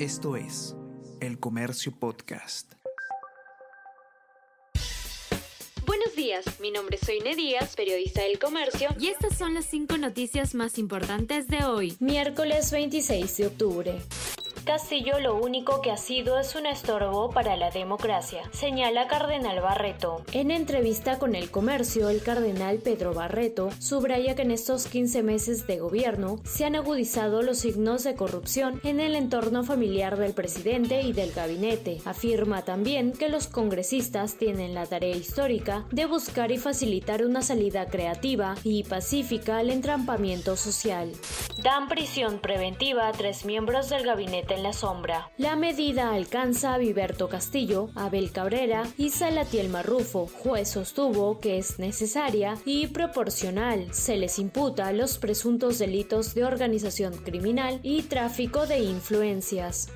Esto es El Comercio Podcast. Buenos días, mi nombre es Soine Díaz, periodista del Comercio, y estas son las cinco noticias más importantes de hoy, miércoles 26 de octubre. Castillo lo único que ha sido es un estorbo para la democracia, señala Cardenal Barreto. En entrevista con el comercio, el cardenal Pedro Barreto subraya que en estos 15 meses de gobierno se han agudizado los signos de corrupción en el entorno familiar del presidente y del gabinete. Afirma también que los congresistas tienen la tarea histórica de buscar y facilitar una salida creativa y pacífica al entrampamiento social. Dan prisión preventiva a tres miembros del gabinete en la sombra. La medida alcanza a Viberto Castillo, Abel Cabrera y Salatiel Marrufo. Juez sostuvo que es necesaria y proporcional. Se les imputa los presuntos delitos de organización criminal y tráfico de influencias.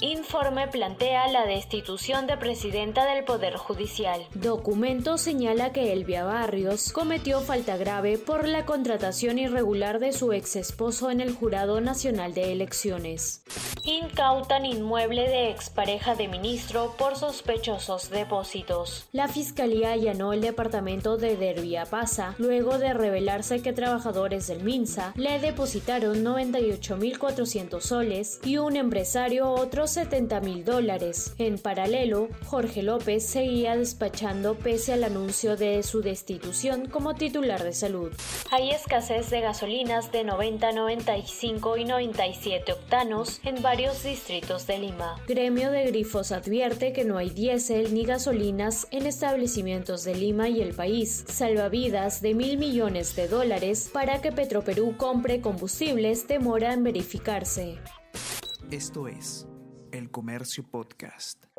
Informe plantea la destitución de presidenta del Poder Judicial. Documento señala que Elvia Barrios cometió falta grave por la contratación irregular de su ex esposo en el Jurado Nacional de Elecciones. Incautan inmueble de expareja de ministro por sospechosos depósitos. La fiscalía allanó el departamento de Derbia Pasa luego de revelarse que trabajadores del MINSA le depositaron 98.400 soles y un empresario otros 70.000 dólares. En paralelo, Jorge López seguía despachando pese al anuncio de su destitución como titular de salud. Hay escasez de gasolinas de 90, 95 y 97 octanos en varios distritos de Lima. Gremio de Grifos advierte que no hay diésel ni gasolinas en establecimientos de Lima y el país. Salvavidas de mil millones de dólares para que Petroperú compre combustibles demora en verificarse. Esto es El Comercio Podcast.